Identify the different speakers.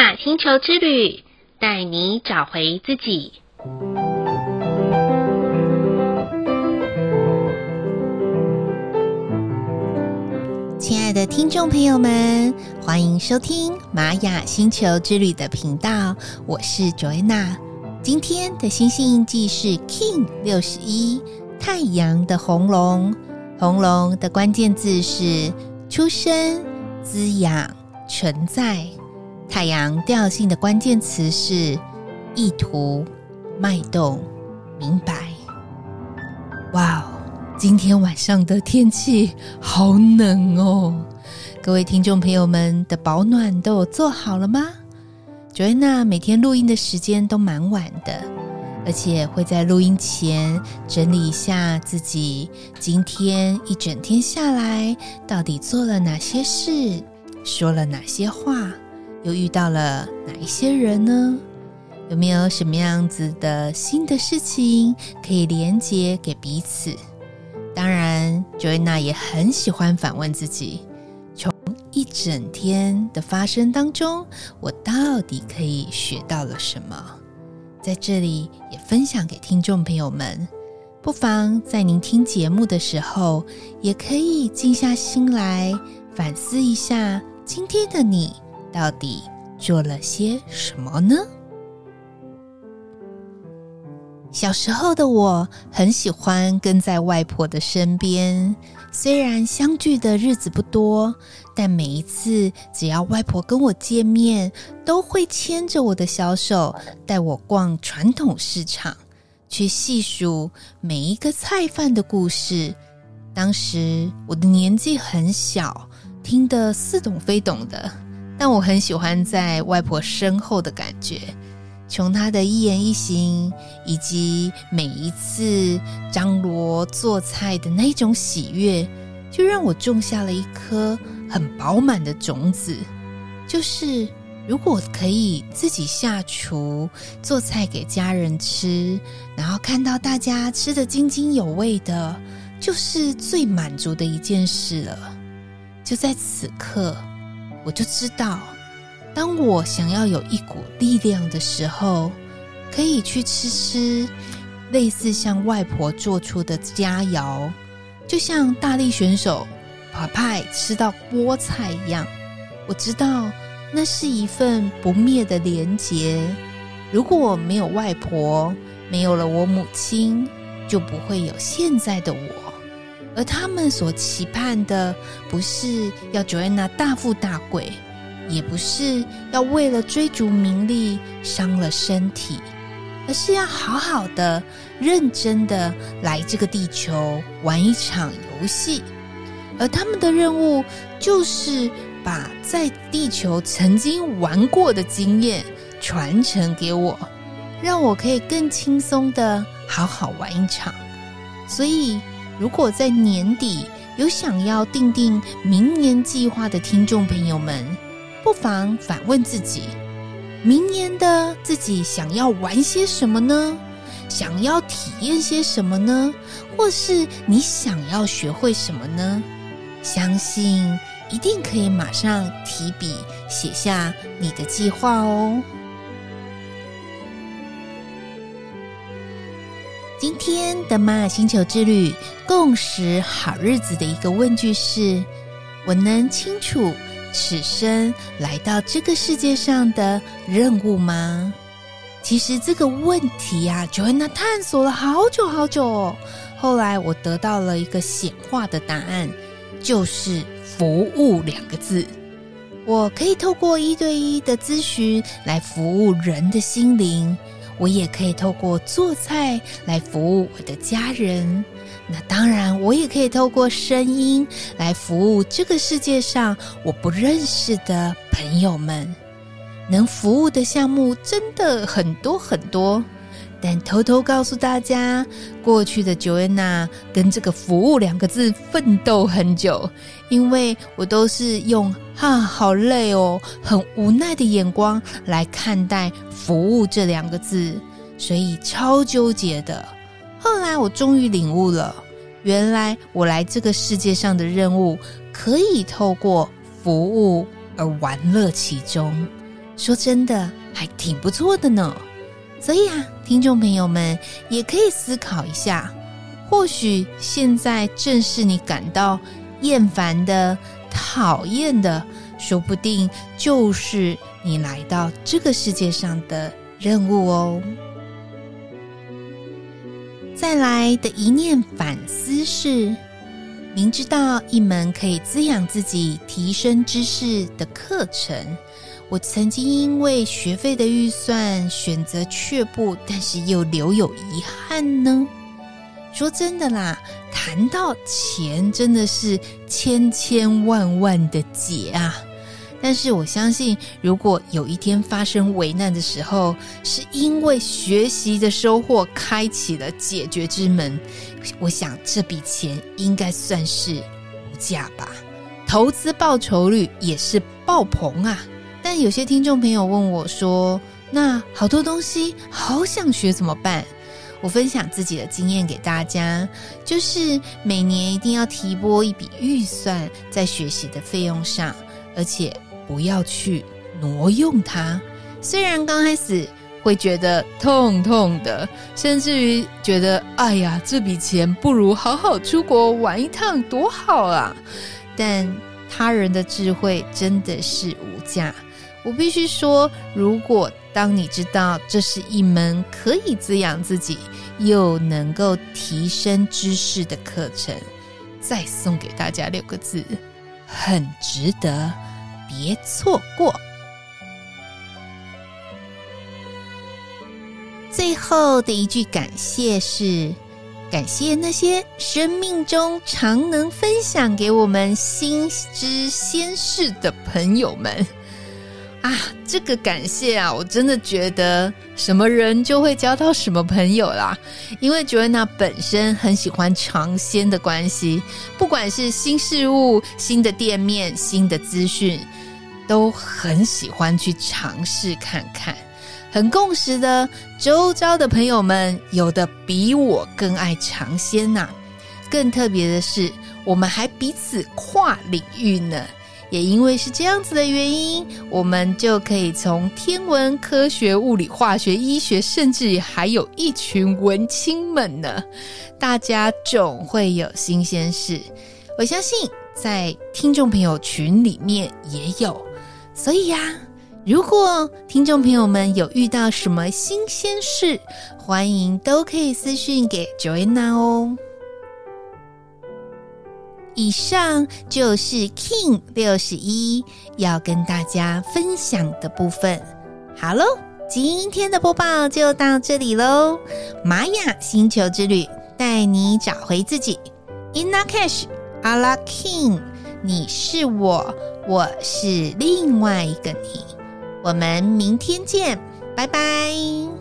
Speaker 1: 雅星球之旅，带你找回自己。
Speaker 2: 亲爱的听众朋友们，欢迎收听玛雅星球之旅的频道，我是 Joanna。今天的星星印记是 King 六十一，太阳的红龙。红龙的关键字是出生、滋养、存在。太阳调性的关键词是意图、脉动、明白。哇哦！今天晚上的天气好冷哦，各位听众朋友们的保暖都有做好了吗？Joanna 每天录音的时间都蛮晚的，而且会在录音前整理一下自己今天一整天下来到底做了哪些事，说了哪些话，又遇到了哪一些人呢？有没有什么样子的新的事情可以连接给彼此？当然，Joanna 也很喜欢反问自己：从一整天的发生当中，我到底可以学到了什么？在这里也分享给听众朋友们。不妨在您听节目的时候，也可以静下心来反思一下，今天的你到底做了些什么呢？小时候的我很喜欢跟在外婆的身边，虽然相聚的日子不多，但每一次只要外婆跟我见面，都会牵着我的小手，带我逛传统市场，去细数每一个菜贩的故事。当时我的年纪很小，听得似懂非懂的，但我很喜欢在外婆身后的感觉。从她的一言一行，以及每一次张罗做菜的那种喜悦，就让我种下了一颗很饱满的种子。就是如果可以自己下厨做菜给家人吃，然后看到大家吃得津津有味的，就是最满足的一件事了。就在此刻，我就知道。当我想要有一股力量的时候，可以去吃吃类似像外婆做出的佳肴，就像大力选手帕派吃到菠菜一样。我知道那是一份不灭的连结。如果我没有外婆，没有了我母亲，就不会有现在的我。而他们所期盼的，不是要 Joanna 大富大贵。也不是要为了追逐名利伤了身体，而是要好好的、认真的来这个地球玩一场游戏。而他们的任务就是把在地球曾经玩过的经验传承给我，让我可以更轻松的好好玩一场。所以，如果在年底有想要订定明年计划的听众朋友们，不妨反问自己：明年的自己想要玩些什么呢？想要体验些什么呢？或是你想要学会什么呢？相信一定可以马上提笔写下你的计划哦。今天的玛雅星球之旅共识好日子的一个问句是：我能清楚此生来到这个世界上的任务吗？其实这个问题啊，Joanna 探索了好久好久。后来我得到了一个显化的答案，就是“服务”两个字。我可以透过一对一的咨询来服务人的心灵，我也可以透过做菜来服务我的家人。那当然，我也可以透过声音来服务这个世界上我不认识的朋友们。能服务的项目真的很多很多，但偷偷告诉大家，过去的 Joanna 跟这个“服务”两个字奋斗很久，因为我都是用“哈，好累哦”很无奈的眼光来看待“服务”这两个字，所以超纠结的。后来我终于领悟了，原来我来这个世界上的任务可以透过服务而玩乐其中，说真的还挺不错的呢。所以啊，听众朋友们也可以思考一下，或许现在正是你感到厌烦的、讨厌的，说不定就是你来到这个世界上的任务哦。再来的一念反思是，明知道一门可以滋养自己、提升知识的课程，我曾经因为学费的预算选择却步，但是又留有遗憾呢。说真的啦，谈到钱，真的是千千万万的结啊。但是我相信，如果有一天发生危难的时候，是因为学习的收获开启了解决之门，我想这笔钱应该算是无价吧。投资报酬率也是爆棚啊！但有些听众朋友问我说：“那好多东西好想学怎么办？”我分享自己的经验给大家，就是每年一定要提拨一笔预算在学习的费用上，而且。不要去挪用它，虽然刚开始会觉得痛痛的，甚至于觉得哎呀，这笔钱不如好好出国玩一趟多好啊！但他人的智慧真的是无价。我必须说，如果当你知道这是一门可以滋养自己又能够提升知识的课程，再送给大家六个字：很值得。别错过。最后的一句感谢是：感谢那些生命中常能分享给我们新知先事的朋友们。啊，这个感谢啊，我真的觉得什么人就会交到什么朋友啦。因为 Joanna 本身很喜欢尝鲜的关系，不管是新事物、新的店面、新的资讯。都很喜欢去尝试看看，很共识的。周遭的朋友们有的比我更爱尝鲜呐。更特别的是，我们还彼此跨领域呢。也因为是这样子的原因，我们就可以从天文、科学、物理、化学、医学，甚至还有一群文青们呢。大家总会有新鲜事，我相信在听众朋友群里面也有。所以呀，如果听众朋友们有遇到什么新鲜事，欢迎都可以私讯给 Joanna 哦。以上就是 King 六十一要跟大家分享的部分。好喽，今天的播报就到这里喽。玛雅星球之旅带你找回自己 Inna Cash, Ala K'in，你是我。我是另外一个你，我们明天见，拜拜。